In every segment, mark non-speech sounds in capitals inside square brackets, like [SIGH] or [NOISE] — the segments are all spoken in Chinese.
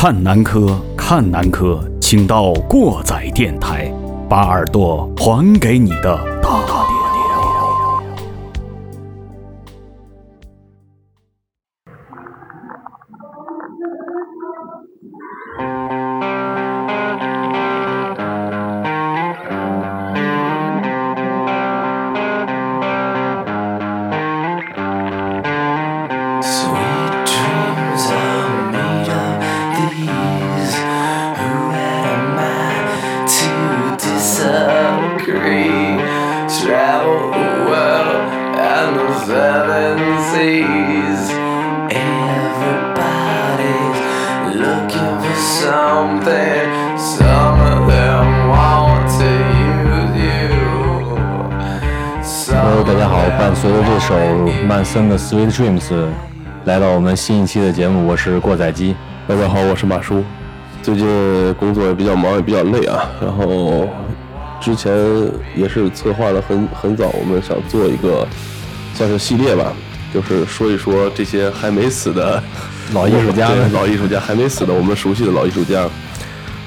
看南柯，看南柯，请到过载电台，把耳朵还给你的大 Sweet Dreams 来到我们新一期的节目，我是过载机。大家好，我是马叔。最近工作也比较忙，也比较累啊。然后之前也是策划了很很早，我们想做一个算是系列吧，就是说一说这些还没死的老艺术家，老艺术家还没死的，我们熟悉的老艺术家。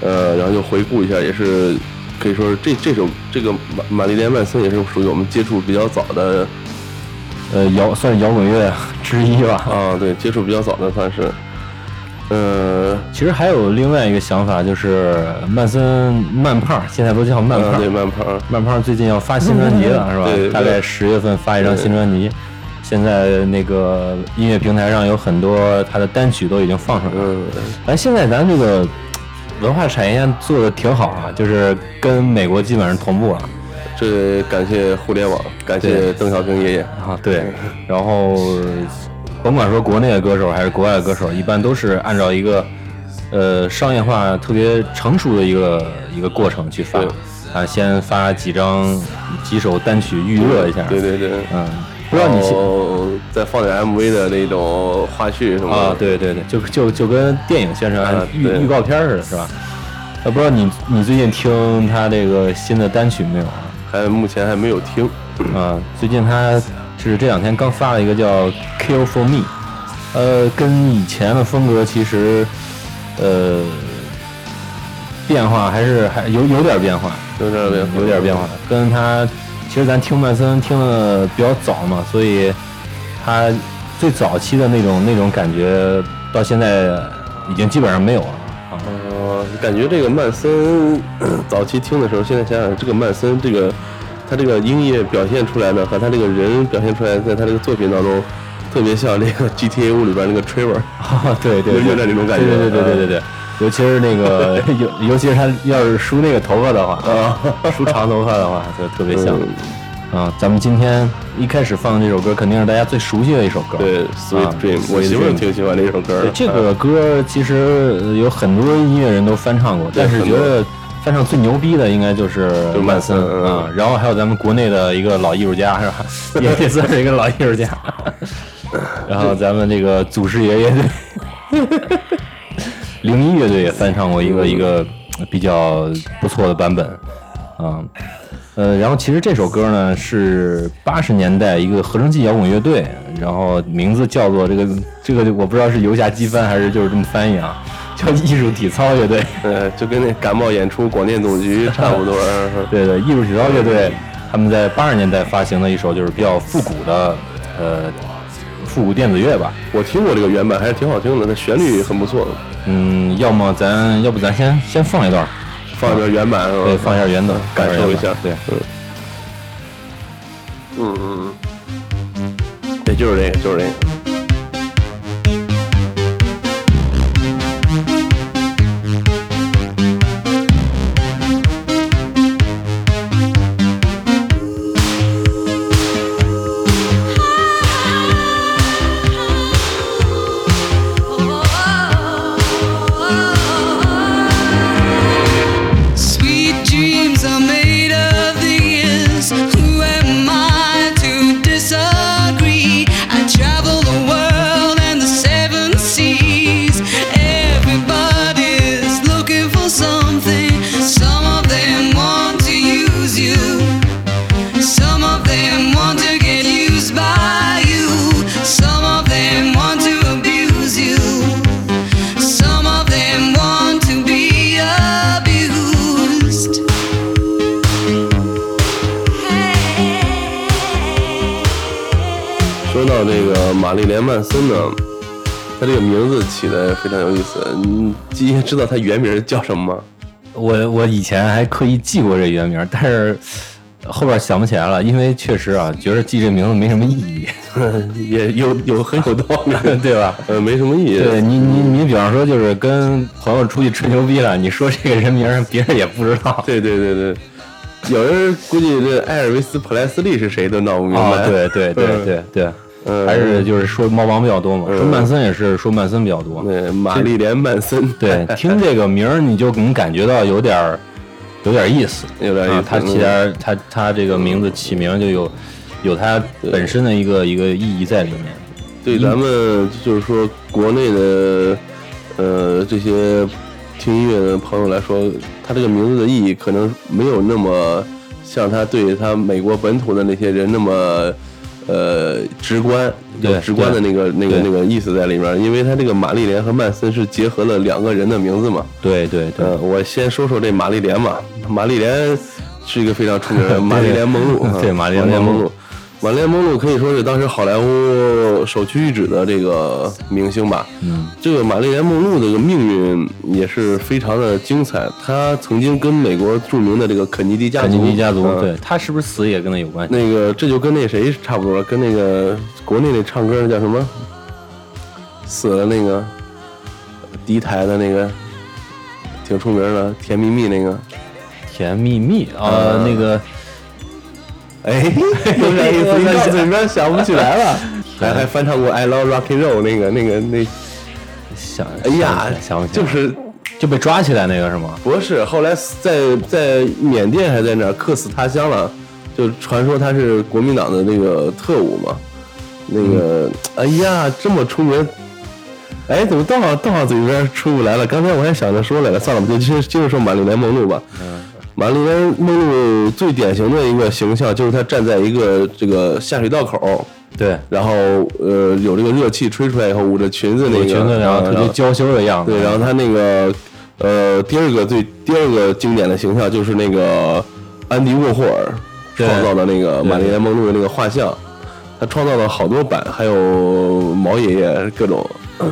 呃，然后就回顾一下，也是可以说是这这首这个玛玛丽莲曼森也是属于我们接触比较早的。呃，摇算是摇滚乐之一吧。啊，对，接触比较早的算是。呃，其实还有另外一个想法，就是曼森曼胖，现在都叫曼胖。对，曼胖。曼胖最近要发新专辑了，是吧？[LAUGHS] 对。大概十月份发一张新专辑。现在那个音乐平台上有很多他的单曲都已经放上来了。嗯。咱，现在咱这个文化产业做的挺好啊，就是跟美国基本上同步了。这感谢互联网，感谢邓小平爷爷。啊！对，然后甭管说国内的歌手还是国外的歌手，一般都是按照一个呃商业化特别成熟的一个一个过程去发。啊，先发几张几首单曲预热一下，对对对，嗯，不知道你再放点 MV 的那种花絮什么啊？对对对，就就就跟电影宣传预预告片似的，是吧？啊，不知道你你最近听他这个新的单曲没有啊？还目前还没有听啊，最近他是这两天刚发了一个叫《Kill for Me》，呃，跟以前的风格其实呃变化还是还有有点变化，有点变有点变化。跟他其实咱听曼森听的比较早嘛，所以他最早期的那种那种感觉到现在已经基本上没有了。感觉这个曼森早期听的时候，现在想想，这个曼森这个他这个音乐表现出来的和他这个人表现出来，在他这个作品当中，特别像那个 GTA 五里边那个 Trevor，[LAUGHS] 对对，有点那种感觉，对对对对对对，尤其是那个 [LAUGHS] 尤尤其是他要是梳那个头发的话，梳长头发的话，就特别像。啊，咱们今天一开始放的这首歌，肯定是大家最熟悉的一首歌。对，Sweet Dream，我媳妇挺喜欢这首歌。这个歌其实有很多音乐人都翻唱过，但是觉得翻唱最牛逼的应该就是曼森啊。然后还有咱们国内的一个老艺术家，是吧？[LAUGHS] 也算是一个老艺术家。[LAUGHS] 然后咱们这个祖师爷乐队，[LAUGHS] 零一乐队也翻唱过一个一个比较不错的版本啊。呃，然后其实这首歌呢是八十年代一个合成器摇滚乐队，然后名字叫做这个这个我不知道是游侠机翻还是就是这么翻译啊，叫艺术体操乐队，呃，就跟那感冒演出广电总局差不多。[LAUGHS] 对对，艺术体操乐队他们在八十年代发行的一首就是比较复古的呃复古电子乐吧。我听过这个原版，还是挺好听的，那旋律很不错。嗯，要么咱要不咱先先放一段。放个原版，对，放一下原版，感受一下，对，嗯，嗯嗯嗯，对，就是这个，就是这个。知道他原名叫什么吗？我我以前还刻意记过这原名，但是后边想不起来了，因为确实啊，觉得记这名字没什么意义，[LAUGHS] 也有有很有道理，[LAUGHS] 对吧？呃，没什么意义。对你你你，比方说就是跟朋友出去吹牛逼了，你说这个人名，别人也不知道。对对对对，有人估计这艾尔维斯·普莱斯利是谁都闹不明白。对对对对对。还是就是说猫王比较多嘛，说曼森也是说曼森比较多。对，玛丽莲曼森。对，听这个名儿你就能感觉到有点儿有点意思，有点意思。他起点他他这个名字起名就有有他本身的一个一个意义在里面。对咱们就是说国内的呃这些听音乐的朋友来说，他这个名字的意义可能没有那么像他对他美国本土的那些人那么。呃，直观有直观的那个那个那个意思在里面，因为他这个玛丽莲和曼森是结合了两个人的名字嘛。对对对，我先说说这玛丽莲嘛，玛丽莲是一个非常出名的玛 [LAUGHS] 丽莲梦露，[LAUGHS] 对玛丽莲梦露。玛丽莲梦露可以说是当时好莱坞首屈一指的这个明星吧。嗯，这个玛丽莲梦露的这个命运也是非常的精彩。她曾经跟美国著名的这个肯尼迪家族，肯尼迪家族，对，她是不是死也跟他有关系？那个这就跟那谁差不多了，跟那个国内那唱歌的叫什么死了那个敌台的那个挺出名的甜蜜蜜那个甜蜜蜜啊，那个。哎，有点意思，一到嘴边想不起来了。还还翻唱过《I Love Rock and Roll》那个那个那，想哎呀，想不起就是就被抓起来那个是吗？不是，后来在在缅甸还在那儿客死他乡了，就传说他是国民党的那个特务嘛。那个，哎呀，这么出名，哎，怎么到到嘴边出不来了？刚才我还想着说来了，算了，就接接着说玛丽莲梦露吧。嗯。玛丽莲梦露最典型的一个形象就是她站在一个这个下水道口，对，然后呃有这个热气吹出来以后捂着裙子那个，裙子然后特别娇羞的样子，对，然后她那个呃第二个最第二个经典的形象就是那个安迪沃霍尔创造的那个玛丽莲梦露的那个画像，他创造了好多版，还有毛爷爷各种，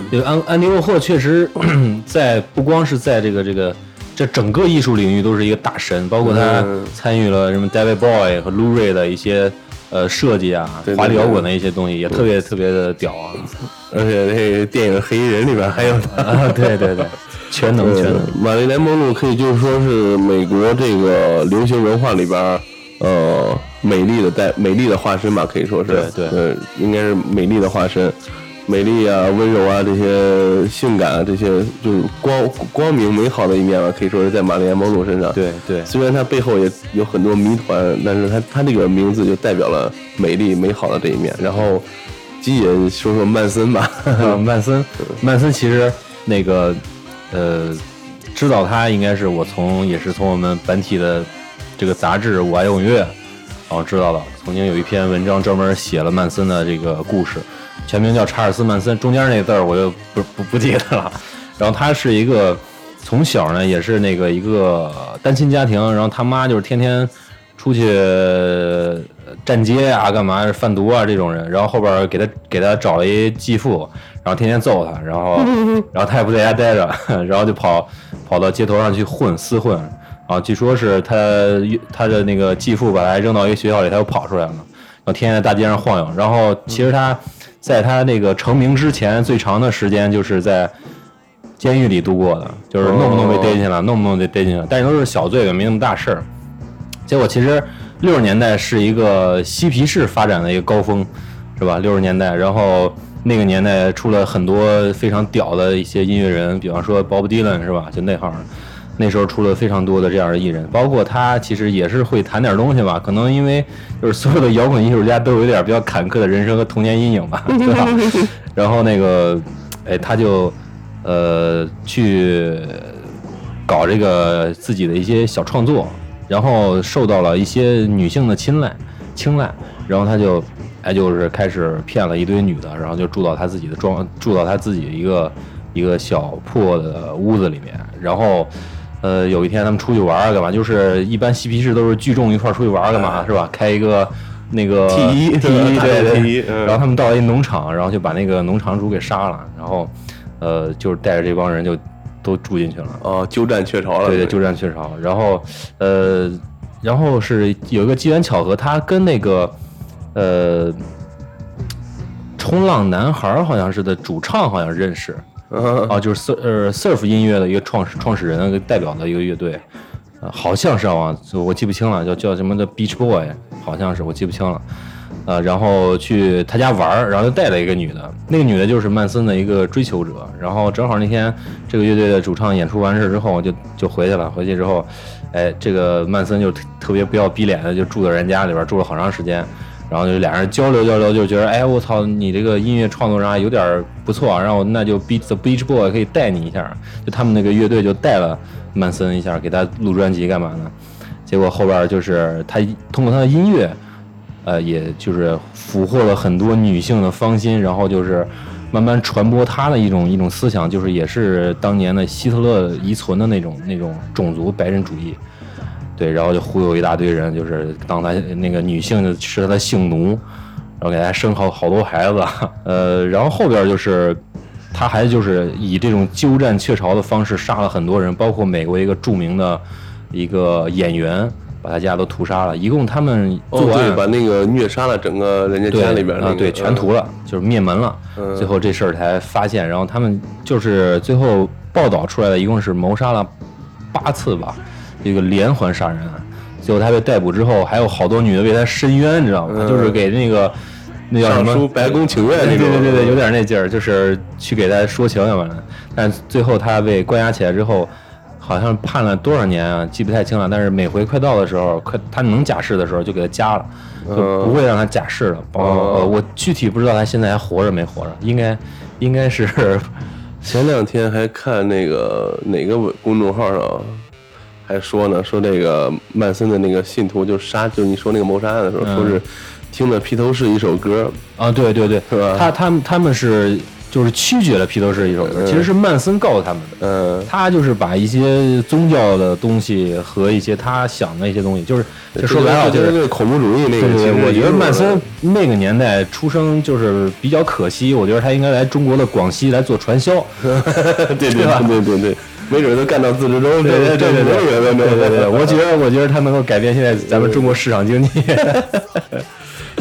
这个安安迪沃霍确实 [CLEARS THROAT] 在不光是在这个这个。这整个艺术领域都是一个大神，包括他参与了什么 David Bowie 和 Lou Reed 的一些呃设计啊，华丽摇滚的一些东西，也特别特别的屌啊！[LAUGHS] 而且那电影《黑衣人》里边还有他，对对对，全能全能。玛丽莲·梦露可以就是说是美国这个流行文化里边呃美丽的代美丽的化身吧，可以说是对对，应该是美丽的化身。美丽啊，温柔啊，这些性感啊，这些就是光光明美好的一面吧，可以说是在玛丽莲梦露身上。对对，虽然她背后也有很多谜团，但是她她这个名字就代表了美丽美好的这一面。然后，基也说说曼森吧，曼森，曼森其实那个呃，知道他应该是我从也是从我们本体的这个杂志《我爱用乐》然后知道了，曾经有一篇文章专门写了曼森的这个故事。全名叫查尔斯·曼森，中间那字儿我就不不不记得了。然后他是一个从小呢也是那个一个单亲家庭，然后他妈就是天天出去站街啊、干嘛贩毒啊这种人。然后后边给他给他找了一继父，然后天天揍他，然后 [LAUGHS] 然后他也不在家待着，然后就跑跑到街头上去混厮混。啊据说是他他的那个继父把他扔到一个学校里，他又跑出来了，然后天天在大街上晃悠。然后其实他。在他那个成名之前，最长的时间就是在监狱里度过的，就是弄不弄被逮进去了，弄不弄被逮进去了，但都是小罪，没那么大事儿。结果其实六十年代是一个嬉皮士发展的一个高峰，是吧？六十年代，然后那个年代出了很多非常屌的一些音乐人，比方说 Bob Dylan，是吧？就那号。那时候出了非常多的这样的艺人，包括他其实也是会弹点东西吧。可能因为就是所有的摇滚艺术家都有一点比较坎坷的人生和童年阴影吧，[LAUGHS] 对吧？[LAUGHS] 然后那个，哎，他就呃去搞这个自己的一些小创作，然后受到了一些女性的青睐青睐，然后他就哎就是开始骗了一堆女的，然后就住到他自己的装住到他自己一个一个小破的屋子里面，然后。呃，有一天他们出去玩儿干嘛？就是一般嬉皮士都是聚众一块儿出去玩儿干嘛，是吧？开一个那个 T 一 T 一对对 T 一，嗯然后他们到了一农场，然后就把那个农场主给杀了，然后呃就是带着这帮人就都住进去了。哦，鸠占鹊巢了，对对，鸠占鹊巢。然后，呃，然后是有一个机缘巧合，他跟那个，呃，冲浪男孩儿好像是的主唱好像认识嗯啊，就是 sur 呃 surf 音乐的一个创始创始人代表的一个乐队，呃，好像是啊，我记不清了，叫叫什么的 Beach Boy，好像是我记不清了。呃，然后去他家玩儿，然后就带了一个女的，那个女的就是曼森的一个追求者。然后正好那天这个乐队的主唱演出完事之后，就就回去了。回去之后，哎，这个曼森就特特别不要逼脸的，就住在人家里边住了好长时间。然后就俩人交流交流，就觉得哎，我操，你这个音乐创作上还有点儿不错啊，然后那就 Beat the Beach Boy 可以带你一下，就他们那个乐队就带了曼森一下，给他录专辑干嘛呢？结果后边就是他通过他的音乐，呃，也就是俘获了很多女性的芳心，然后就是慢慢传播他的一种一种思想，就是也是当年的希特勒遗存的那种那种种族白人主义。对，然后就忽悠一大堆人，就是当他那个女性是他的性奴，然后给他生好好多孩子，呃，然后后边就是他还就是以这种鸠占鹊巢的方式杀了很多人，包括美国一个著名的一个演员，把他家都屠杀了，一共他们哦对，把那个虐杀了整个人家对家里边那个，啊，对，全屠了，就是灭门了。嗯最后这事儿才发现，然后他们就是最后报道出来的，一共是谋杀了八次吧，一个连环杀人案。最后他被逮捕之后，还有好多女的为他申冤，你知道吗？嗯就是给那个那叫什么白宫请愿对那种，对对对，有点那劲儿，就是去给他说情要不然。但最后他被关押起来之后，好像判了多少年啊，记不太清了。但是每回快到的时候，快他能假释的时候就给他加了，就不会让他假释了。呃，我具体不知道他现在还活着没活着，应该应该是 [LAUGHS] 前两天还看那个哪个公众号上还说呢，说那个曼森的那个信徒就杀，就是你说那个谋杀案的时候，嗯说是听了披头士一首歌，啊，对对对，是吧他他们他们是就是曲解了披头士一首歌，其实是曼森告诉他们的。嗯，他就是把一些宗教的东西和一些他想的一些东西，就是就说白了就是就是那个恐怖主义那个，对我觉得曼森那个年代出生就是比较可惜，我觉得他应该来中国的广西来做传销。对对对对对对，[LAUGHS] 没准都干到自治州对对对对对对对对，我觉得我觉得他能够改变现在咱们中国市场经济。[LAUGHS]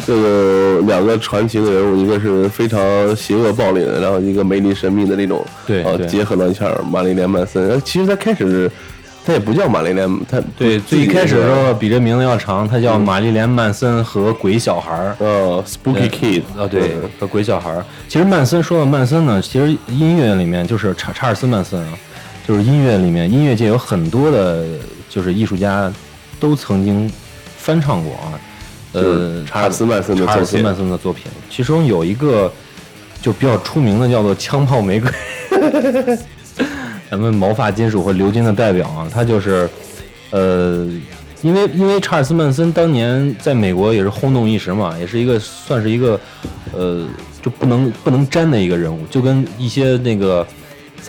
这个两个传奇的人物，一个是非常邪恶暴力的，然后一个美丽神秘的那种，对，啊，结合了一下玛丽莲曼森。其实他开始，他也不叫玛丽莲，他对最开始的时候比这名字要长，他叫玛丽莲曼森和鬼小孩儿，呃，Spooky Kid，啊，对，和鬼小孩儿。其实曼森说到曼森呢，其实音乐里面就是查查尔斯曼森啊，就是音乐里面音乐界有很多的，就是艺术家都曾经翻唱过啊。呃，查尔斯曼森的查尔斯曼森的作品，其中有一个就比较出名的，叫做《枪炮玫瑰》，[LAUGHS] 咱们毛发金属和鎏金的代表啊，他就是呃，因为因为查尔斯曼森当年在美国也是轰动一时嘛，也是一个算是一个呃就不能不能沾的一个人物，就跟一些那个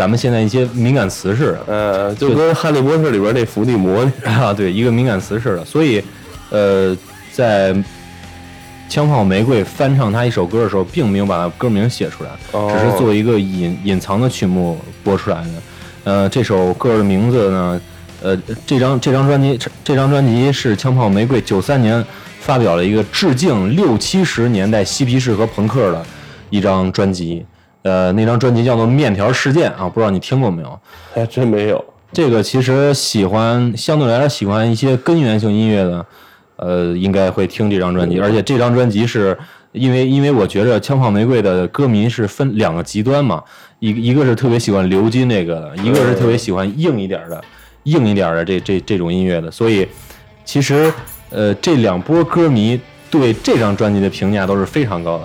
咱们现在一些敏感词似的，呃，就跟《哈利波特》里边那伏地魔，啊，对，一个敏感词似的。所以，呃，在《枪炮玫瑰》翻唱他一首歌的时候，并没有把他歌名写出来，哦只是做一个隐隐藏的曲目播出来的。呃，这首歌的名字呢，呃，这张这张专辑这张专辑是《枪炮玫瑰》九三年发表了一个致敬六七十年代嬉皮士和朋克的一张专辑。呃，那张专辑叫做《面条事件》啊，不知道你听过没有？还真没有。这个其实喜欢相对来说喜欢一些根源性音乐的，呃，应该会听这张专辑。而且这张专辑是因为因为我觉着枪炮玫瑰的歌迷是分两个极端嘛，一一个是特别喜欢鎏金那个的，一个是特别喜欢硬一点的硬一点的这这这种音乐的。所以其实呃这两波歌迷对这张专辑的评价都是非常高的。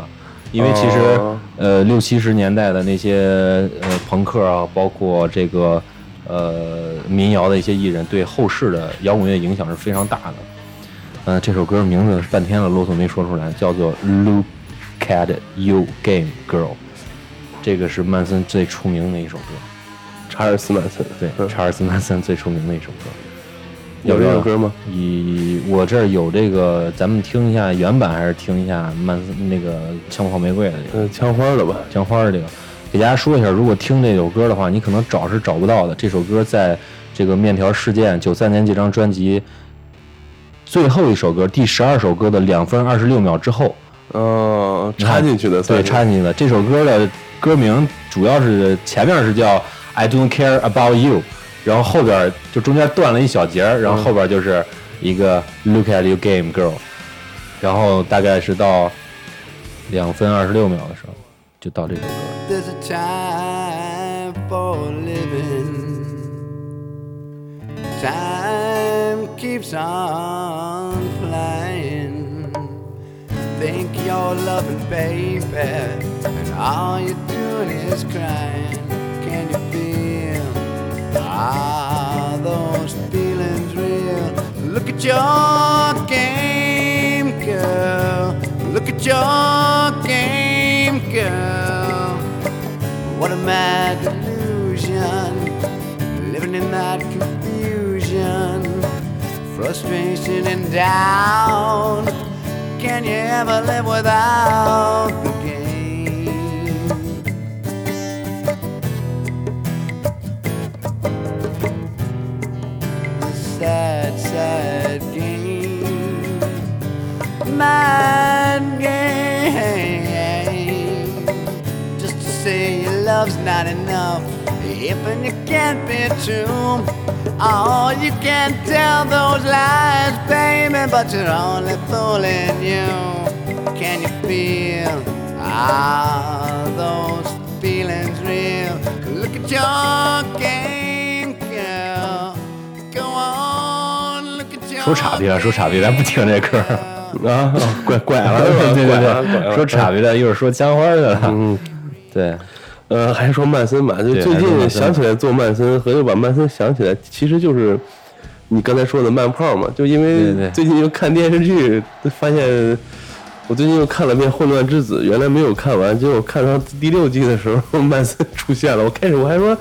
因为其实，哦呃，六七十年代的那些呃朋克啊，包括这个呃民谣的一些艺人，对后世的摇滚乐影响是非常大的。呃，这首歌名字半天了，啰嗦没说出来，叫做《Look at You Game Girl》，这个是曼森最出名的一首歌，查尔斯曼森，对，嗯查尔斯曼森最出名的一首歌。有这首歌吗？以我这儿有这个，咱们听一下原版，还是听一下曼那个枪炮玫瑰的这个？嗯，枪花的吧，枪花的这个。给大家说一下，如果听这首歌的话，你可能找是找不到的。这首歌在这个面条事件九三年这张专辑最后一首歌第十二首歌的两分二十六秒之后，嗯，插进去的，对，插进去的。这首歌的歌名主要是前面是叫。I don't care about you，然后后边就中间断了一小节，然后后边就是一个 Look at you game girl，然后大概是到两分二十六秒的时候，就到这首歌。can you feel? Are those feelings real? Look at your game, girl. Look at your game, girl. What a mad delusion, living in that confusion, frustration and doubt. Can you ever live without Mad game. Just to say your love's not enough. If and it can't be true. Oh, you can't tell those lies, baby, but you're only fooling you. Can you feel? Ah, those feelings real. Look at your game. 说岔劈了，说岔劈了，不听这歌 啊，[LAUGHS] 拐 [LAUGHS] 拐了，对对对，说岔劈了，一会儿说枪花去了，嗯，对，呃，还说曼森吧，就最近想起来做曼森，和又把曼森想起来，其实就是你刚才说的慢炮嘛，就因为最近又看电视剧，发现。我最近又看了遍《混乱之子》，原来没有看完，结果看到第六季的时候，[LAUGHS] 曼森出现了。我开始我还说，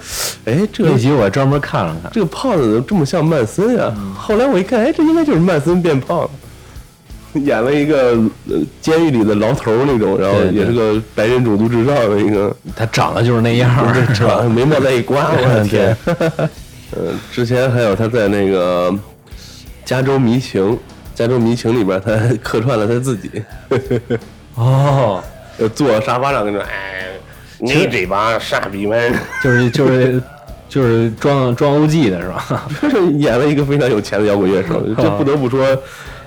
哎，这一集我还专门看了看，这个胖子怎么这么像曼森呀？后来我一看，哎，这应该就是曼森变胖，[LAUGHS] 演了一个监狱里的牢头那种，然后也是个白人种族制造的一个。他长得就是那样，是吧？眉毛再一刮，我的天！呃，之前还有他在那个《加州迷情》。加州迷情里边，他客串了他自己。哦，[LAUGHS] 坐沙发上跟着，哎，你这帮傻逼们，[LAUGHS] 就是就是就是装装欧记的是吧？就是演了一个非常有钱的摇滚乐手。这不得不说，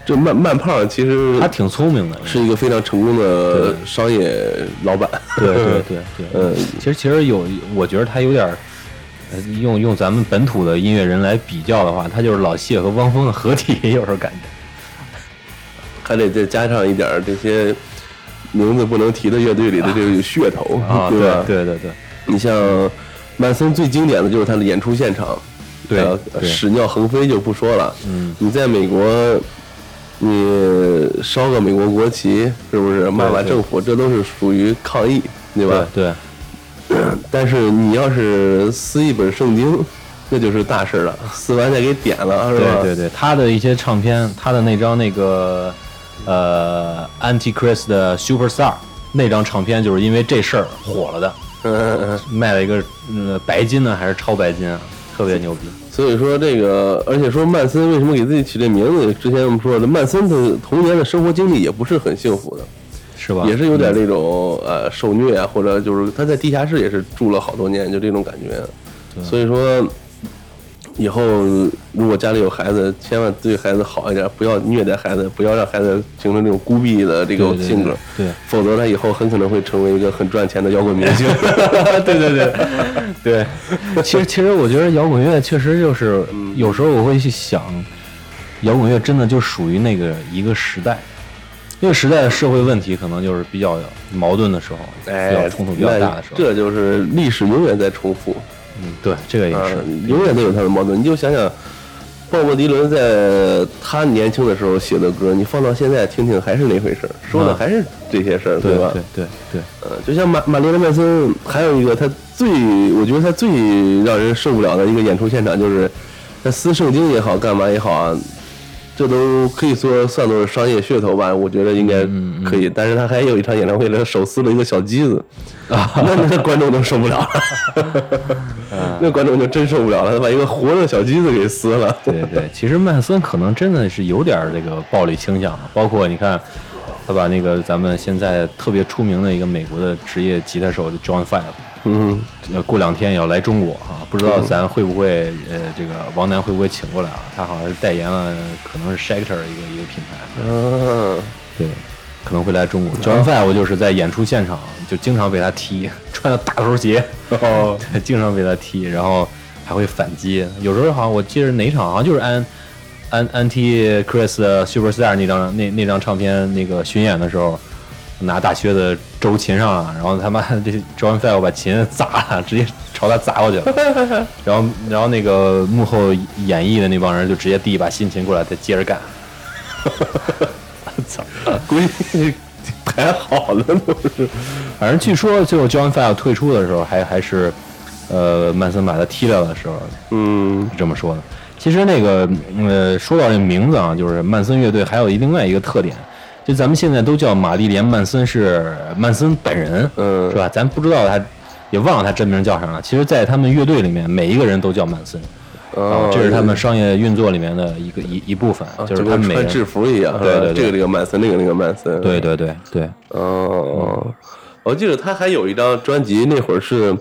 这慢慢胖其实他挺聪明的，是一个非常成功的商业老板。对对 [LAUGHS] 对对，嗯，其实其实有，我觉得他有点。用用咱们本土的音乐人来比较的话，他就是老谢和汪峰的合体，[LAUGHS] 有时候感觉。还得再加上一点这些名字不能提的乐队里的这个噱头啊，对吧？对对对，你像曼森最经典的就是他的演出现场，对，屎尿横飞就不说了。嗯，你在美国，你烧个美国国旗，是不是骂骂政府？这都是属于抗议，对吧？对。[CLEARS THROAT] 但是你要是撕一本圣经，那就是大事了，撕完再给点了，是吧？对对对，他的一些唱片，他的那张那个。呃，Antichrist 的 Superstar 那张唱片就是因为这事儿火了的，卖了一个呃白金呢还是超白金啊，特别牛逼。所以说这个，而且说曼森为什么给自己起这名字？之前我们说的，曼森的童年的生活经历也不是很幸福的，是吧？也是有点那种呃受虐啊，或者就是他在地下室也是住了好多年，就这种感觉。所以说。以后如果家里有孩子，千万对孩子好一点，不要虐待孩子，不要让孩子形成这种孤僻的这个性格，对，否则他以后很可能会成为一个很赚钱的摇滚明星。对对对。对，其实其实我觉得摇滚乐确实就是有时候我会去想，摇滚乐真的就属于那个一个时代，那个时代的社会问题可能就是比较矛盾的时候，比较冲突比较大的时候，这就是历史永远在重复。嗯，对，这个也是，永远都有他的矛盾。你就想想，鲍勃迪伦在他年轻的时候写的歌，你放到现在听听，还是那回事儿，说的还是这些事儿，对吧？对对对，呃，就像马马丽莲曼森，还有一个他最，我觉得他最让人受不了的一个演出现场，就是他撕圣经也好，干嘛也好啊，这都可以说算作是商业噱头吧。我觉得应该可以。但是他还有一场演唱会，他手撕了一个小鸡子，[LAUGHS] 啊，那那观众都受不了了 [LAUGHS] [LAUGHS] 那观众就真受不了了，他把一个活的小鸡子给撕了。对对，其实曼森可能真的是有点这个暴力倾向，包括你看。他把那个咱们现在特别出名的一个美国的职业吉他手 John Five，嗯，过两天也要来中国啊，不知道咱会不会呃，这个王楠会不会请过来啊？他好像是代言了，可能是 Schecter 一个一个品牌，嗯，对，可能会来中国。John Five 就是在演出现场就经常被他踢，[LAUGHS] 穿着大头鞋，哦，[LAUGHS] 经常被他踢，然后还会反击。有时候好像我记得哪场好像就是安。安安踢 Chris Superstar 那张那那张唱片那个巡演的时候，拿大靴子周琴上了，然后他妈这 John Five 把琴砸了，直接朝他砸过去了，然后然后那个幕后演绎的那帮人就直接递一把新琴过来，再接着干。[LAUGHS] 操，估计排好了都是，反正据说最后 John Five 退出的时候，还还是呃曼森把他踢掉的时候，嗯，是这么说的。其实那个，呃，说到这名字啊，就是曼森乐队还有另外一个特点，就咱们现在都叫玛丽莲·曼森是曼森本人，嗯，是吧？咱不知道他，也忘了他真名叫啥了。其实，在他们乐队里面，每一个人都叫曼森，啊，这是他们商业运作里面的一个一一部分，就是他们穿制服一样，对对，这个这个曼森，那个那个曼森，对对对对，哦，我记得他还有一张专辑，那会儿是。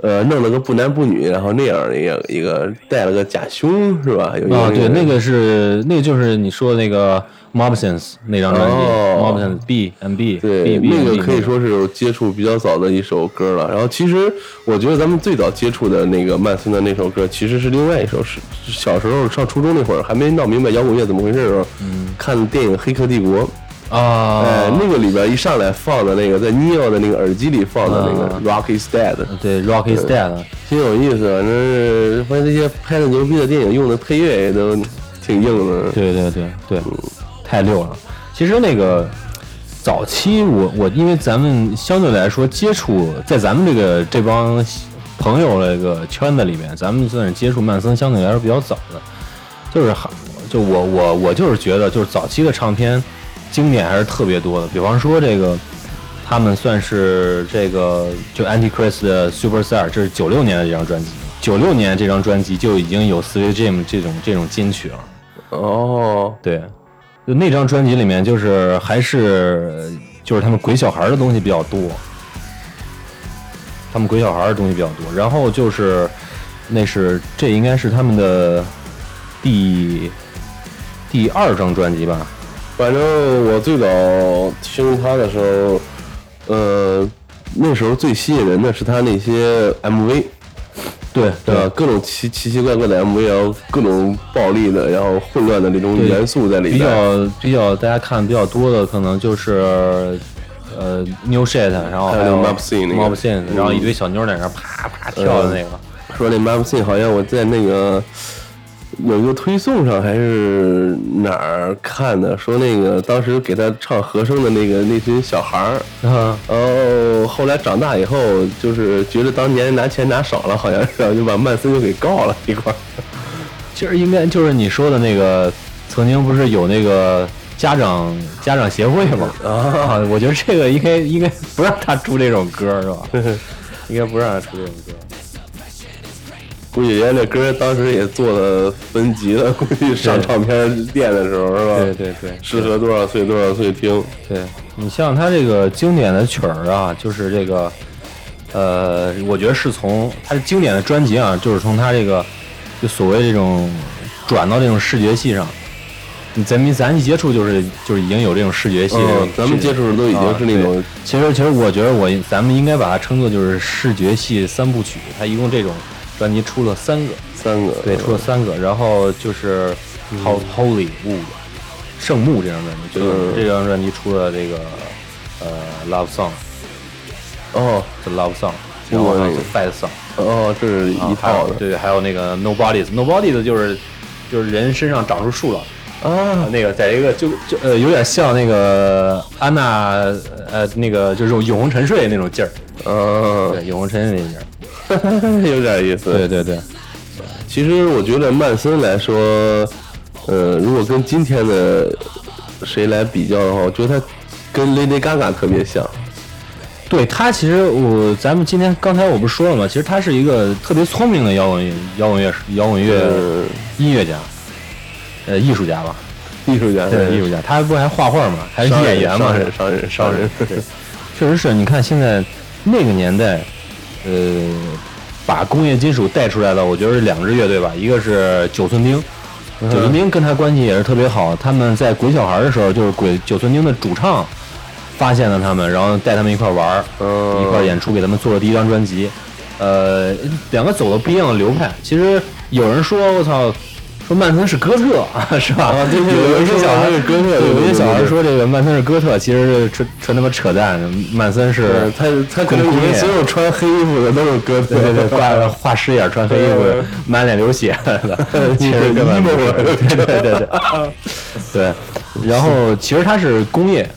呃，弄了个不男不女，然后那样的一个一个戴了个假胸，是吧？有啊，对，那个是，那个就是你说的那个 Mobsons 那张专辑，Mobsons B and B，对，那个可以说是接触比较早的一首歌了。然后其实我觉得咱们最早接触的那个曼森的那首歌，其实是另外一首，是小时候上初中那会儿还没闹明白摇滚乐怎么回事的时候，看电影《黑客帝国》。啊，哎，那个里边一上来放的那个，在 Neo 的那个耳机里放的那个 Rock is Dead，对，Rock is Dead，挺有意思。反正是发现这些拍的牛逼的电影用的配乐也都挺硬的。对对对对，太溜了。其实那个早期我我因为咱们相对来说接触在咱们这个这帮朋友那个圈子里面，咱们算是接触曼森相对来说比较早的，就是就我我我就是觉得就是早期的唱片。经典还是特别多的，比方说这个，他们算是这个就 Antichrist 的 Superstar，这是九六年的这张专辑，九六年这张专辑就已经有 Sweet Jam 这种这种金曲了。哦，对，就那张专辑里面就是还是就是他们鬼小孩的东西比较多，他们鬼小孩的东西比较多，然后就是那是这应该是他们的第第二张专辑吧。反正我最早听他的时候，呃，那时候最吸引人的是他那些 MV，对对，各种奇奇奇怪怪的 MV，然后各种暴力的，然后混乱的那种元素在里面。比较比较大家看比较多的，可能就是呃 New Shit，然后还有 Mob Scene，Mob Scene，然后一堆小妞在那啪啪跳的那个。说那 Mob Scene 好像我在那个。有一个推送上还是哪儿看的，说那个当时给他唱和声的那个那群小孩儿，然后后来长大以后，就是觉得当年拿钱拿少了，好像是就把曼森就给告了一块儿。其实应该就是你说的那个，曾经不是有那个家长家长协会吗？啊，我觉得这个应该应该不让他出这种歌是吧？应该不让他出这种歌。[LAUGHS] 估计人家那歌当时也做了分级了，估计上唱片店的时候是吧？对对对，适合多少岁多少岁听。对你像他这个经典的曲儿啊，就是这个，呃，我觉得是从他经典的专辑啊，就是从他这个就所谓这种转到这种视觉系上。咱们咱一接触就是就是已经有这种视觉系，咱们接触的都已经是那种。其实其实我觉得我咱们应该把它称作就是视觉系三部曲，它一共这种。专辑出了三个，三个。对，出了三个，然后就是《Holy Wood》圣木这张专辑，就是这张专辑出了这个呃《Love Song》，哦，《Love Song》，然后《Fight Song》，哦，这是一套的，对，还有那个《Nobody's》Nobody's 就是就是人身上长出树了。啊，那个在一个就就呃有点像那个安娜呃那个就是永恒沉睡那种劲儿，嗯，对，永恒沉睡那劲儿。[LAUGHS] 有点意思，对对对，其实我觉得曼森来说，呃，如果跟今天的谁来比较的话，我觉得他跟 Lady Gaga 特别像。对他，其实我咱们今天刚才我不是说了吗？其实他是一个特别聪明的摇滚摇滚乐摇滚乐音乐家，呃，艺术家吧，艺术家对艺术家，他不还画画吗？还是演员嘛？商人商人，确实是你看现在那个年代，呃，把工业金属带出来了，我觉得是两支乐队吧，一个是九寸钉，九寸钉跟他关系也是特别好，他们在鬼小孩的时候，就是鬼九寸钉的主唱。发现了他们，然后带他们一块玩儿，一块演出，给他们做了第一张专辑。呃，两个走的不一样的流派。其实有人说，我操，说曼森是哥特，是吧？有一些小孩是哥特，有一些小孩说这个曼森是哥特，其实是纯纯他妈扯淡。曼森是他他可能以为所有穿黑衣服的都是哥特，对对，[LAUGHS] 挂着画狮眼，穿黑衣服，满脸流血的，[LAUGHS] 其实根本对。对对对 [LAUGHS] 对，然后其实他是工业。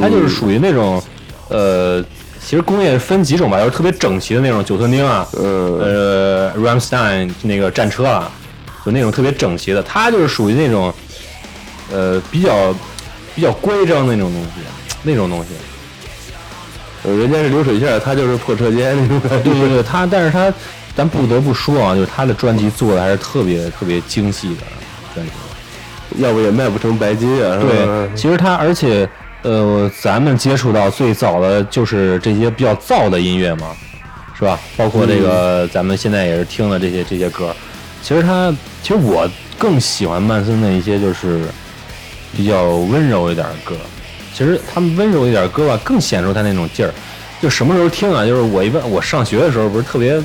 它就是属于那种，呃，其实工业分几种吧，就是特别整齐的那种九寸钉啊，呃，Ramstein 那个战车啊，就那种特别整齐的。他就是属于那种，呃，比较比较规章的那种东西，那种东西。人家是流水线，他就是破车间那种感觉。对对对，他，但是他，咱不得不说啊，就是他的专辑做的还是特别特别精细的专辑，要不也卖不成白金啊。对，其实他而且。呃，咱们接触到最早的就是这些比较燥的音乐嘛，是吧？包括这个，咱们现在也是听的这些这些歌。其实他，其实我更喜欢曼森的一些就是比较温柔一点的歌。其实他们温柔一点的歌吧，更显出他那种劲儿。就什么时候听啊？就是我一般我上学的时候，不是特别。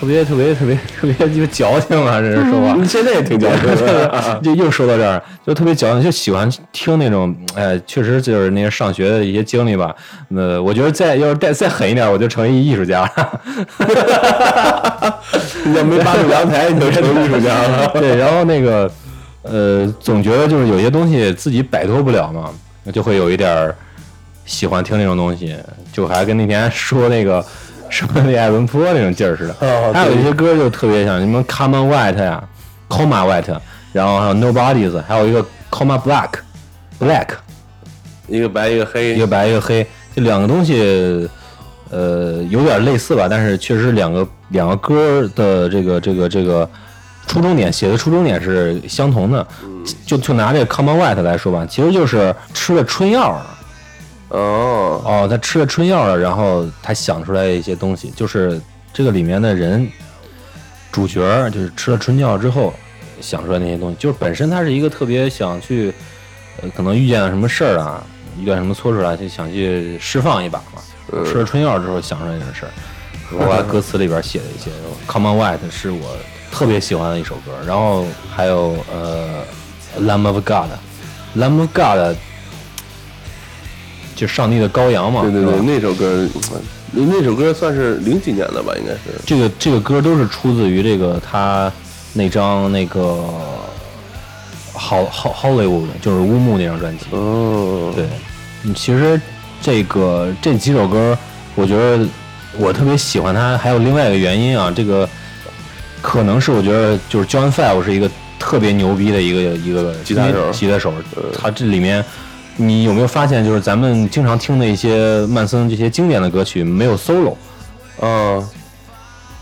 特别特别特别特别就矫情啊！这是说话，现在也挺矫情的。就又说到这儿，就特别矫情，就喜欢听那种，哎，确实就是那些上学的一些经历吧。呃，我觉得再要是再再狠一点，我就成为艺术家了。要没爬出阳台，你就成艺术家了。对，然后那个，呃，总觉得就是有些东西自己摆脱不了嘛，就会有一点喜欢听那种东西。就还跟那天说那个。什么那爱伦坡那种劲儿似的，还有一些歌就特别像什么 Come on White 呀，Coma White，然后还有 Nobody's，还有一个 Coma Black，Black，一个白一个黑，一个白一个黑，这两个东西，呃，有点类似吧，但是确实两个两个歌的这个这个这个初衷点写的初衷点是相同的，就就拿这个 Come on White 来说吧，其实就是吃了春药。哦哦，他吃了春药了，然后他想出来一些东西，就是这个里面的人主角就是吃了春药之后想出来那些东西，就是本身他是一个特别想去，呃，可能遇见了什么事儿啊，遇见什么挫折啊，就想去释放一把嘛。吃了春药之后想出来这个事儿，[LAUGHS] 我把歌词里边写了一些。Come on White 是我特别喜欢的一首歌，然后还有呃，Lamb of God，Lamb of God。就上帝的羔羊嘛，对对对，那首歌，那首歌算是零几年的吧，应该是。这个这个歌都是出自于这个他那张那个好好 Hollywood，就是乌木那张专辑。哦，对，其实这个这几首歌，我觉得我特别喜欢他，还有另外一个原因啊，这个可能是我觉得就是 John Five 是一个特别牛逼的一个一个吉他手，吉他手，他这里面。你有没有发现，就是咱们经常听的一些曼森这些经典的歌曲没有 solo，嗯，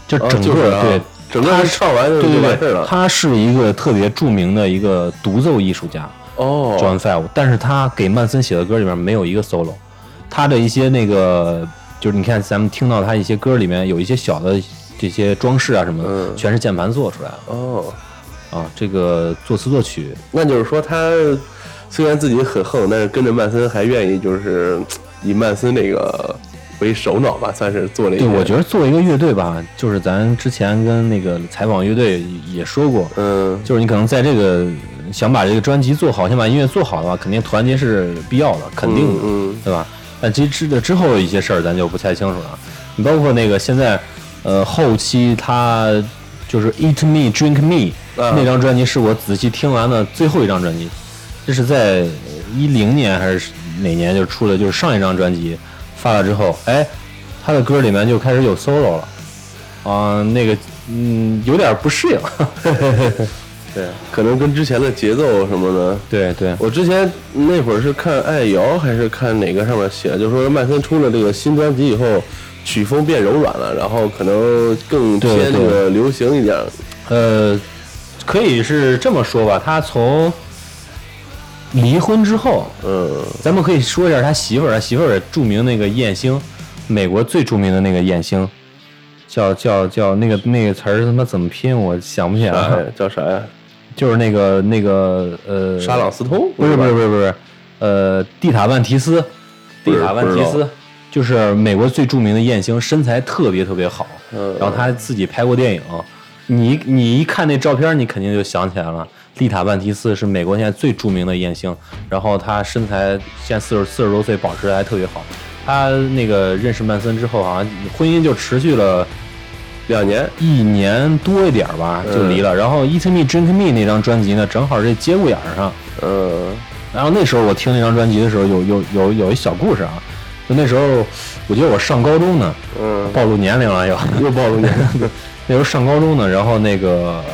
就整个对，整个唱完就完事了。他是一个特别著名的一个独奏艺术家哦，John Five，但是他给曼森写的歌里面没有一个 solo，他的一些那个就是你看咱们听到他一些歌里面有一些小的这些装饰啊什么的，全是键盘做出来的。哦，啊，这个作词作曲，那就是说他。虽然自己很横，但是跟着曼森还愿意就是以曼森那个为首脑吧，算是做了一。对，我觉得做一个乐队吧，就是咱之前跟那个采访乐队也说过，嗯，就是你可能在这个想把这个专辑做好，想把音乐做好的话，肯定团结是必要的，肯定的，嗯，对吧？但其实之之后的一些事儿，咱就不太清楚了。你包括那个现在，呃，后期他就是 Eat Me Drink Me 那张专辑，是我仔细听完的最后一张专辑。这是在一零年还是哪年就出了？就是上一张专辑发了之后，哎，他的歌里面就开始有 solo 了，啊，那个嗯，有点不适应。[LAUGHS] 对，可能跟之前的节奏什么的。对对，我之前那会儿是看爱瑶还是看哪个上面写，就是说麦森出了这个新专辑以后，曲风变柔软了，然后可能更偏这个流行一点。呃，可以是这么说吧，他从离婚之后，嗯，咱们可以说一下他媳妇儿，他媳妇儿著名那个艳星，美国最著名的那个艳星，叫叫叫那个那个词儿他妈怎么拼？我想不起来了，叫啥呀？就是那个那个呃，沙朗斯通不是不是不是不是，呃，蒂塔万提斯，蒂塔万提斯就是美国最著名的艳星，身材特别特别好。嗯，然后他自己拍过电影，你你一看那照片，你肯定就想起来了。蒂塔万提斯是美国现在最著名的艳星，然后他身材现在四十四十多岁，保持的还特别好。他那个认识曼森之后，好像婚姻就持续了。两年，一年多一点吧，就离了。然后《Eat Me Drink Me》那张专辑呢，正好这节骨眼上。嗯。然后那时候我听那张专辑的时候，有有有有一小故事啊。就那时候，我觉得我上高中呢。嗯。暴露年龄了又。又暴露年龄。[LAUGHS] 那时候上高中呢，然后那个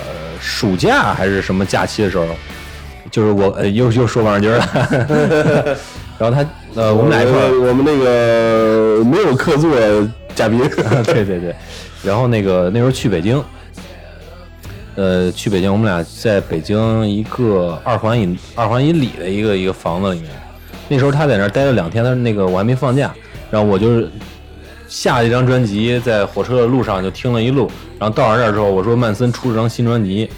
暑假还是什么假期的时候，就是我呃又又说王军了。[LAUGHS] 然后他呃，我们俩一块儿，我们那个没有客座嘉宾。[LAUGHS] 对对对。然后那个那时候去北京，呃，去北京，我们俩在北京一个二环以二环以里的一个一个房子里面。那时候他在那儿待了两天，他那个我还没放假，然后我就是下了一张专辑，在火车的路上就听了一路。然后到了这儿之后，我说曼森出了张新专辑，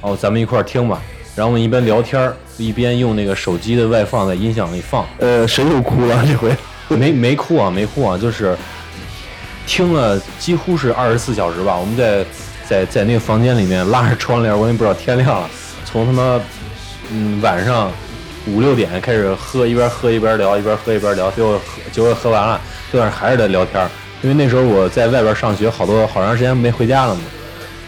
哦，咱们一块儿听吧。然后我们一边聊天一边用那个手机的外放在音响里放。呃，谁又哭了这回？[LAUGHS] 没没哭啊，没哭啊，就是。听了几乎是二十四小时吧，我们在在在那个房间里面拉着窗帘，我也不知道天亮了，从他妈嗯晚上五六点开始喝，一边喝一边聊，一边喝一边聊，最后喝结果喝完了，这段还是在聊天，因为那时候我在外边上学，好多好长时间没回家了嘛，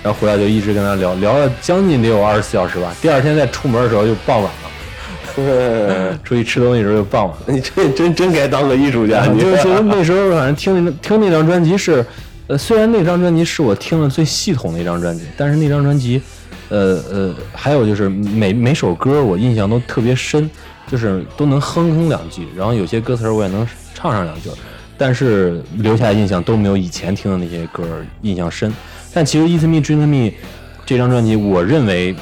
然后回来就一直跟他聊，聊了将近得有二十四小时吧，第二天再出门的时候就傍晚了。[LAUGHS] 出去吃东西的时候就傍晚，你这真真该当个艺术家。你就是 [LAUGHS] 那时候，反正听那听那张专辑是，呃，虽然那张专辑是我听了最系统的一张专辑，但是那张专辑，呃呃，还有就是每每首歌我印象都特别深，就是都能哼哼两句，然后有些歌词我也能唱上两句，但是留下的印象都没有以前听的那些歌印象深。但其实《Eat Me Drink Me》这张专辑，我认为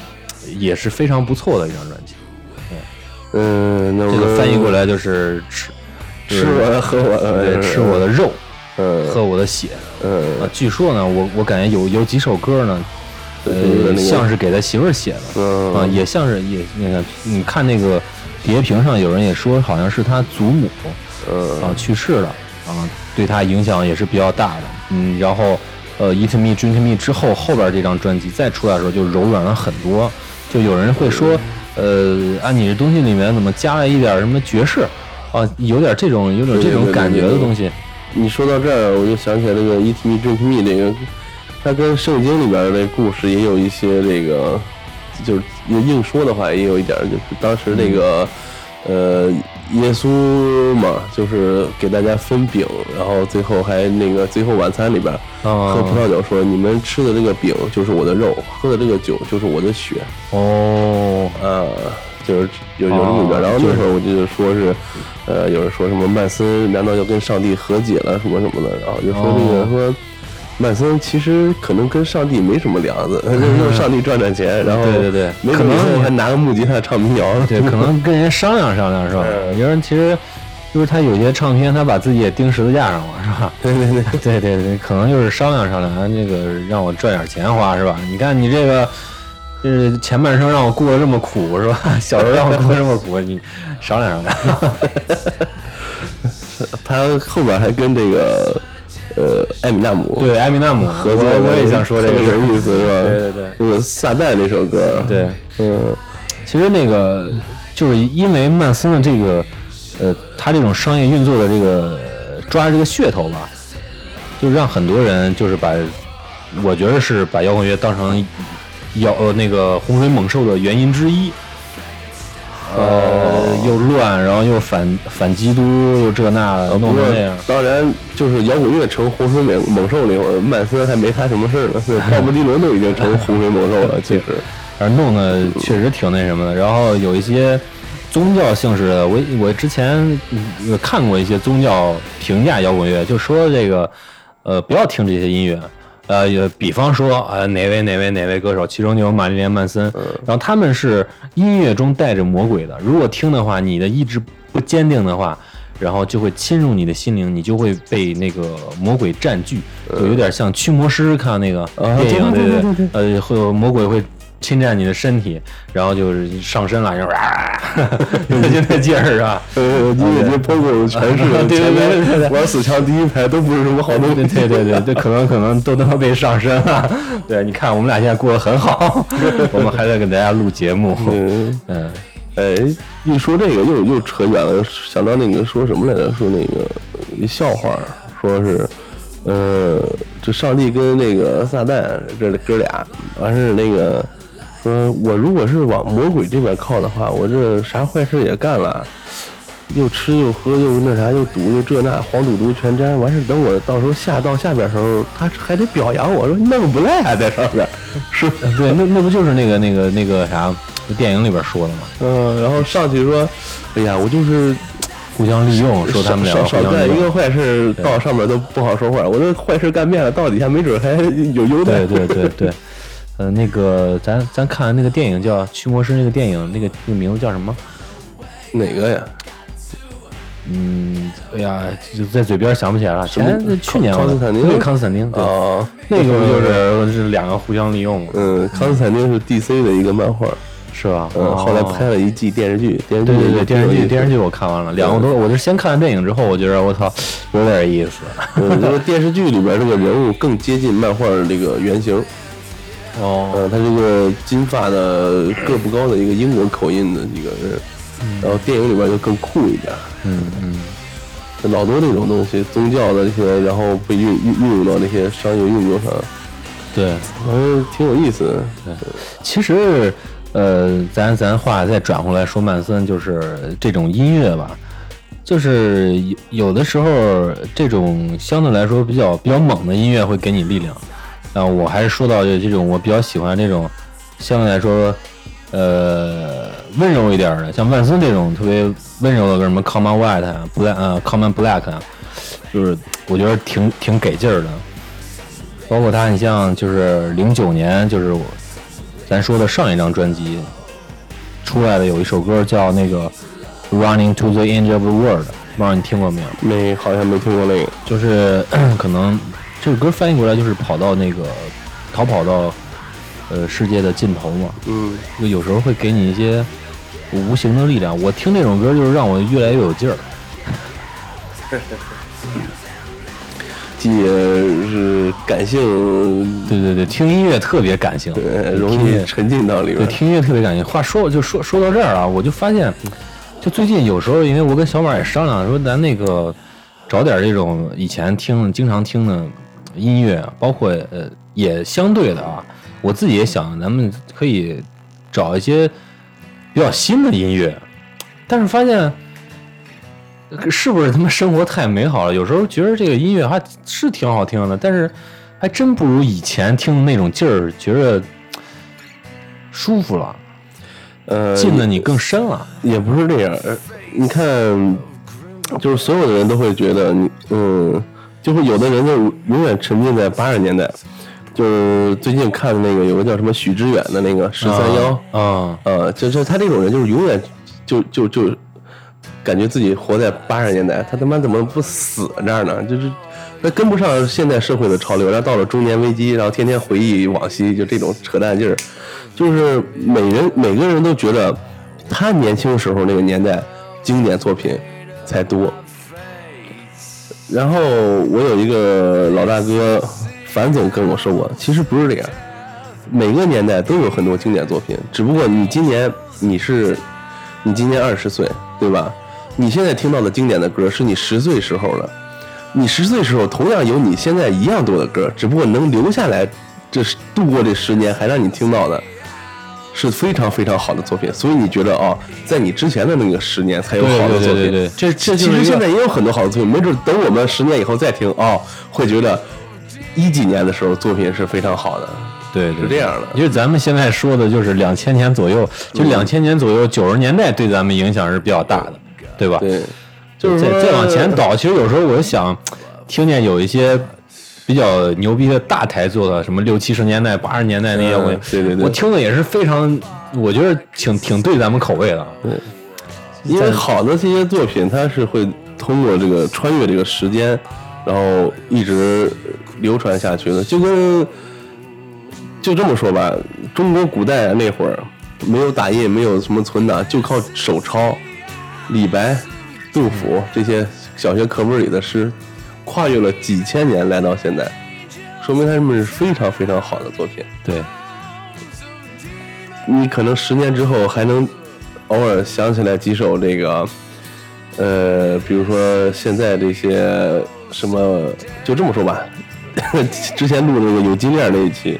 也是非常不错的一张专辑。嗯，这个翻译过来就是吃吃我的喝我的，吃我的肉，嗯，喝我的血，嗯啊，据说呢，我我感觉有有几首歌呢，呃，像是给他媳妇儿写的，嗯。啊，也像是也那个，你看那个碟屏上有人也说，好像是他祖母，嗯。啊去世了，啊，对他影响也是比较大的，嗯，然后呃，Eat Me Drink Me 之后后边这张专辑再出来的时候就柔软了很多，就有人会说。呃，按你这东西里面怎么加了一点什么爵士啊？有点这种有点这种感觉的东西。你说到这儿，我就想起来那个《Eat Me Drink Me》那个，它跟圣经里边的故事也有一些这个，就是硬说的话也有一点，就是当时那个呃。耶稣嘛，就是给大家分饼，然后最后还那个最后晚餐里边喝葡萄酒，说你们吃的这个饼就是我的肉，喝的这个酒就是我的血。哦，呃，就是有有这么一个，然后那会儿我就说是，呃，有人说什么曼森难道要跟上帝和解了什么什么的，然后就说这个说。曼森其实可能跟上帝没什么梁子，用上帝赚赚钱，然后对对对，可能还拿个木吉他唱民谣，对，[LAUGHS] 可能跟人商量商量是吧？有人其实就是他有些唱片，他把自己也钉十字架上了是吧？对对对 [LAUGHS] 对对对，可能就是商量商量，那个让我赚点钱花是吧？你看你这个，就是前半生让我过得这么苦是吧？小时候让我过这么苦，你商量商量。[LAUGHS] 他后边还跟这个。呃，艾米纳姆。对艾米纳姆。合作，我也想说这个。意思是吧？对对对，那个撒旦那首歌，对，嗯，其实那个就是因为曼森的这个，呃，他这种商业运作的这个抓这个噱头吧，就让很多人就是把，我觉得是把摇滚乐当成摇呃那个洪水猛兽的原因之一。呃，又乱，然后又反反基督，又这那的，弄成那样。当然，就是摇滚乐成洪水猛猛兽那会儿，曼森还没他什么事儿呢，[LAUGHS] 鲍勃迪伦都已经成洪水猛兽了。其实，反正弄的确实挺那什么的。然后有一些宗教性质的，我我之前看过一些宗教评价摇滚乐，就说这个呃不要听这些音乐。呃，比方说，呃，哪位哪位哪位歌手，其中就有玛丽莲曼森，然后他们是音乐中带着魔鬼的。如果听的话，你的意志不坚定的话，然后就会侵入你的心灵，你就会被那个魔鬼占据，就有点像驱魔师看那个电影，对对对，呃，会有魔鬼会。侵占你的身体，然后就是上身了，就啊，有那劲儿啊！[LAUGHS] 呃，你全是，[LAUGHS] 对对对对，玩死枪第一排都不是什么好东西，对对对，这可能可能都他妈被上身了。[LAUGHS] 对，你看我们俩现在过得很好，我们还在给大家录节目。嗯嗯，哎，一说这个又又扯远了，想到那个说什么来着？说那个一笑话，说是。呃，这上帝跟那个撒旦这哥俩，完事那个说，我如果是往魔鬼这边靠的话，我这啥坏事也干了，又吃又喝又那啥又赌又这那黄赌毒全沾，完事等我到时候下到下边时候，他还得表扬我说你那么不赖啊在上边，是 [LAUGHS] 对，那那不就是那个那个那个啥电影里边说的吗？嗯，然后上去说，哎呀，我就是。互相利用，说他们俩少干一个坏事，到上面都不好说话。我这坏事干遍了，到底下没准还有优待。对对对对，呃，那个咱咱看那个电影叫《驱魔师》，那个电影那个那个名字叫什么？哪个呀？嗯，哎呀，就在嘴边想不起来了。前去年康斯坦丁，对康斯坦丁啊，那个不就是是两个互相利用吗？嗯，康斯坦丁是 DC 的一个漫画。是吧？嗯，后来拍了一季电视剧，电视剧对对对，电视剧电视剧我看完了，两个都，我是先看了电影之后，我觉得我操，有点意思。嗯，就是电视剧里边这个人物更接近漫画这个原型。哦。嗯，他是一个金发的个不高的一个英国口音的一个人，然后电影里边就更酷一点。嗯嗯。老多那种东西，宗教的这些，然后被运运运用到那些商业运作上。对，嗯，挺有意思。对，其实。呃，咱咱话再转回来说，曼森就是这种音乐吧，就是有有的时候这种相对来说比较比较猛的音乐会给你力量。啊，我还是说到这种，我比较喜欢这种相对来说呃温柔一点的，像万森这种特别温柔的，什么 Come on White 啊，Black 呃 Come on Black 啊，就是我觉得挺挺给劲儿的。包括他，你像就是零九年就是我。咱说的上一张专辑出来的有一首歌叫那个《Running to the End of the World》，不知道你听过没有？没，好像没听过那个。就是 [CLEARS THROAT] 可能这首歌翻译过来就是跑到那个逃跑到呃世界的尽头嘛。嗯。就有时候会给你一些无形的力量。我听这种歌就是让我越来越有劲儿。[LAUGHS] 也是感性，对对对，听音乐特别感性，对，容易沉浸到里面。对，听音乐特别感性。话说就说说到这儿啊，我就发现，就最近有时候，因为我跟小马也商量说，咱那个找点这种以前听、经常听的音乐，包括呃，也相对的啊，我自己也想，咱们可以找一些比较新的音乐，但是发现。是不是他妈生活太美好了？有时候觉得这个音乐还是挺好听的，但是还真不如以前听的那种劲儿，觉得舒服了，呃，进的你更深了。也不是这样，你看，就是所有的人都会觉得你，嗯，就是有的人就永远沉浸在八十年代。就是最近看的那个有个叫什么许知远的那个十三幺啊，呃，就是他这种人就是永远就就就。感觉自己活在八十年代，他他妈怎么不死这儿呢？就是他跟不上现代社会的潮流，然后到了中年危机，然后天天回忆往昔，就这种扯淡劲儿。就是每人每个人都觉得他年轻时候那个年代经典作品才多。然后我有一个老大哥樊总跟我说过，其实不是这样，每个年代都有很多经典作品，只不过你今年你是你今年二十岁，对吧？你现在听到的经典的歌是你十岁时候的，你十岁时候同样有你现在一样多的歌，只不过能留下来，这度过这十年还让你听到的，是非常非常好的作品，所以你觉得啊，在你之前的那个十年才有好的作品。对对对，这这其实现在也有很多好的作品，没准等我们十年以后再听啊，会觉得一几年的时候作品是非常好的。对，是这样的。因为咱们现在说的就是两千年左右，就两千年左右，九十年代对咱们影响是比较大的，对吧？对，就是再再往前倒，其实有时候我想，听见有一些。比较牛逼的大台做的，什么六七十年代、八十年代那些，我对对对，我听的也是非常，我觉得挺挺对咱们口味的。对，因为好的这些作品，它是会通过这个穿越这个时间，然后一直流传下去的。就跟就这么说吧，中国古代那会儿没有打印，没有什么存档，就靠手抄。李白、杜甫这些小学课本里的诗。跨越了几千年来到现在，说明他们是非常非常好的作品。对，你可能十年之后还能偶尔想起来几首这个，呃，比如说现在这些什么，就这么说吧，[LAUGHS] 之前录那个有金链那一期，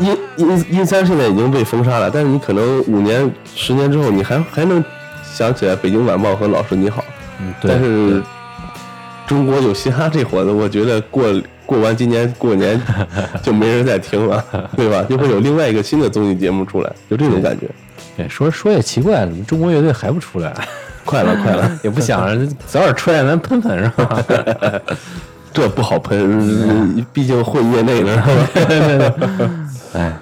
阴阴阴阴三现在已经被封杀了，但是你可能五年、十年之后，你还还能想起来《北京晚报》和《老师你好》，嗯，但是。中国有嘻哈这伙子，我觉得过过完今年过年 [LAUGHS] 就没人再听了，对吧？就会有另外一个新的综艺节目出来，就这种感觉。对，说说也奇怪，怎么中国乐队还不出来？快了，[LAUGHS] 快了，也不想着早点出来，咱喷喷是吧？[LAUGHS] 这不好喷，毕竟混业内的。哎。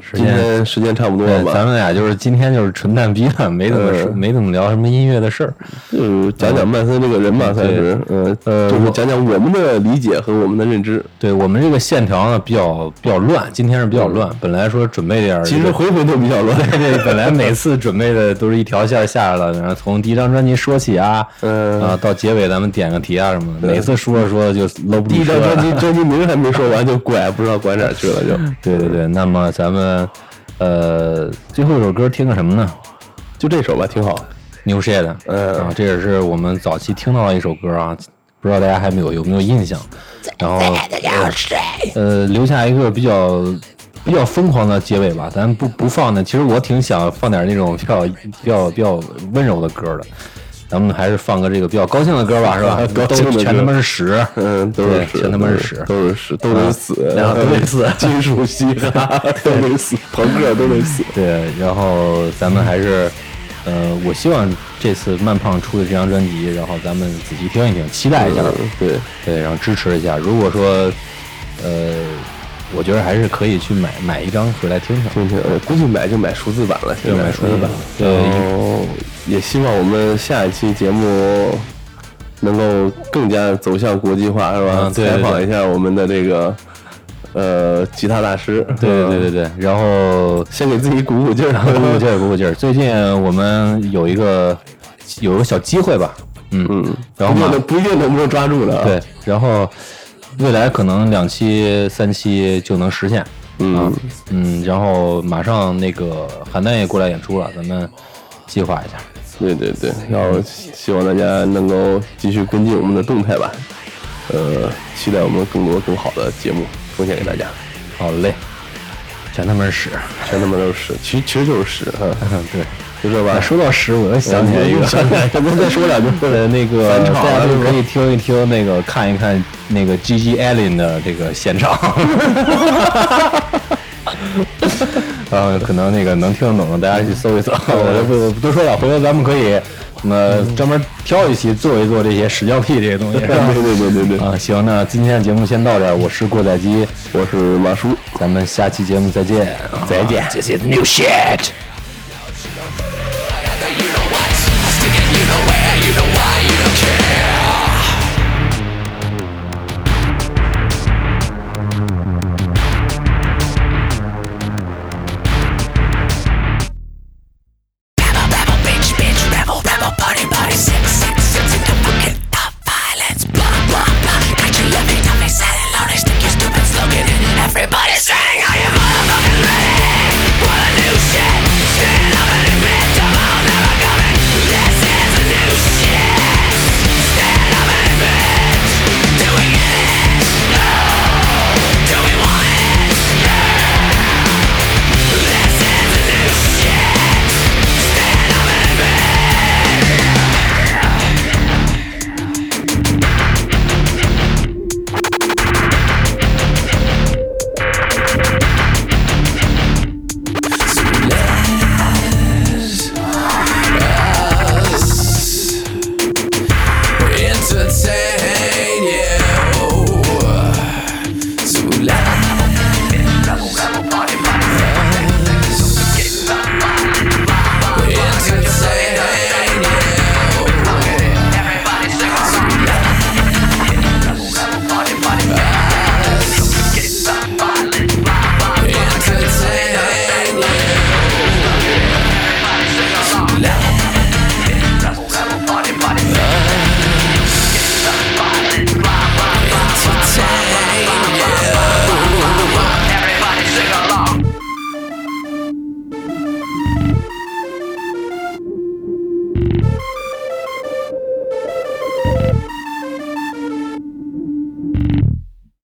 时间时间差不多了吧？咱们俩就是今天就是纯蛋逼了，没怎么说，没怎么聊什么音乐的事儿，就讲讲曼森这个人吧，算是，呃呃，就是讲讲我们的理解和我们的认知。对我们这个线条呢比较比较乱，今天是比较乱。本来说准备点，其实回回都比较乱。[LAUGHS] 对对，本来每次准备的都是一条线下来了，然后从第一张专辑说起啊，嗯啊，到结尾咱们点个题啊什么的。每次说着说着就搂不住。第一张专辑专辑名还没说完 [LAUGHS] 就拐，不知道拐哪去了就。对对对，那么咱们。呃，呃，最后一首歌听个什么呢？就这首吧，挺好。牛血的，嗯，啊，这也是我们早期听到的一首歌啊，不知道大家还没有有没有印象？然后，呃，留下一个比较比较疯狂的结尾吧，咱不不放呢。其实我挺想放点那种比较比较比较温柔的歌的。咱们还是放个这个比较高兴的歌吧，是吧？[LAUGHS] 高兴的全他妈是屎，嗯，都是屎，全他妈是屎，都是屎，都得死，然后都得死，[LAUGHS] 金属嘻哈 [LAUGHS] 都得死，朋克都得死。对，然后咱们还是，呃，我希望这次慢胖出的这张专辑，然后咱们仔细听一听，期待一下，对对，然后支持一下。如果说，呃。我觉得还是可以去买买一张回来听听。听听，我估计买就买数字版了，现在买数字版。然后也希望我们下一期节目能够更加走向国际化，是吧？采访一下我们的这个呃吉他大师。对对对对。然后 [LAUGHS] 先给自己鼓鼓劲儿，鼓鼓劲儿，鼓鼓劲儿。最近我们有一个有个小机会吧，嗯嗯，然后呢，不一定能不能抓住的。对，然后。未来可能两期、三期就能实现，嗯嗯，然后马上那个邯郸也过来演出了，咱们计划一下。对对对，然后希望大家能够继续跟进我们的动态吧，呃，期待我们更多更好的节目奉献给大家。好嘞，全他妈是屎，全他妈都是屎，其实其实就是屎哈。[LAUGHS] 对。就这吧。说到屎，我又想起来一个，[LAUGHS] 咱们再说两句。呃，那个大家就可以听一听，那个看一看那个 G G Allen 的这个现场。然 [LAUGHS] 后可能那个能听得懂的，大家去搜一搜。[LAUGHS] 我就不不多说了，回头咱们可以什么专门挑一期做一做这些屎尿屁这些东西。对对对对对。啊，行，那今天的节目先到这儿。我是过载机，我是马叔，咱们下期节目再见，再见。这是 New Shit。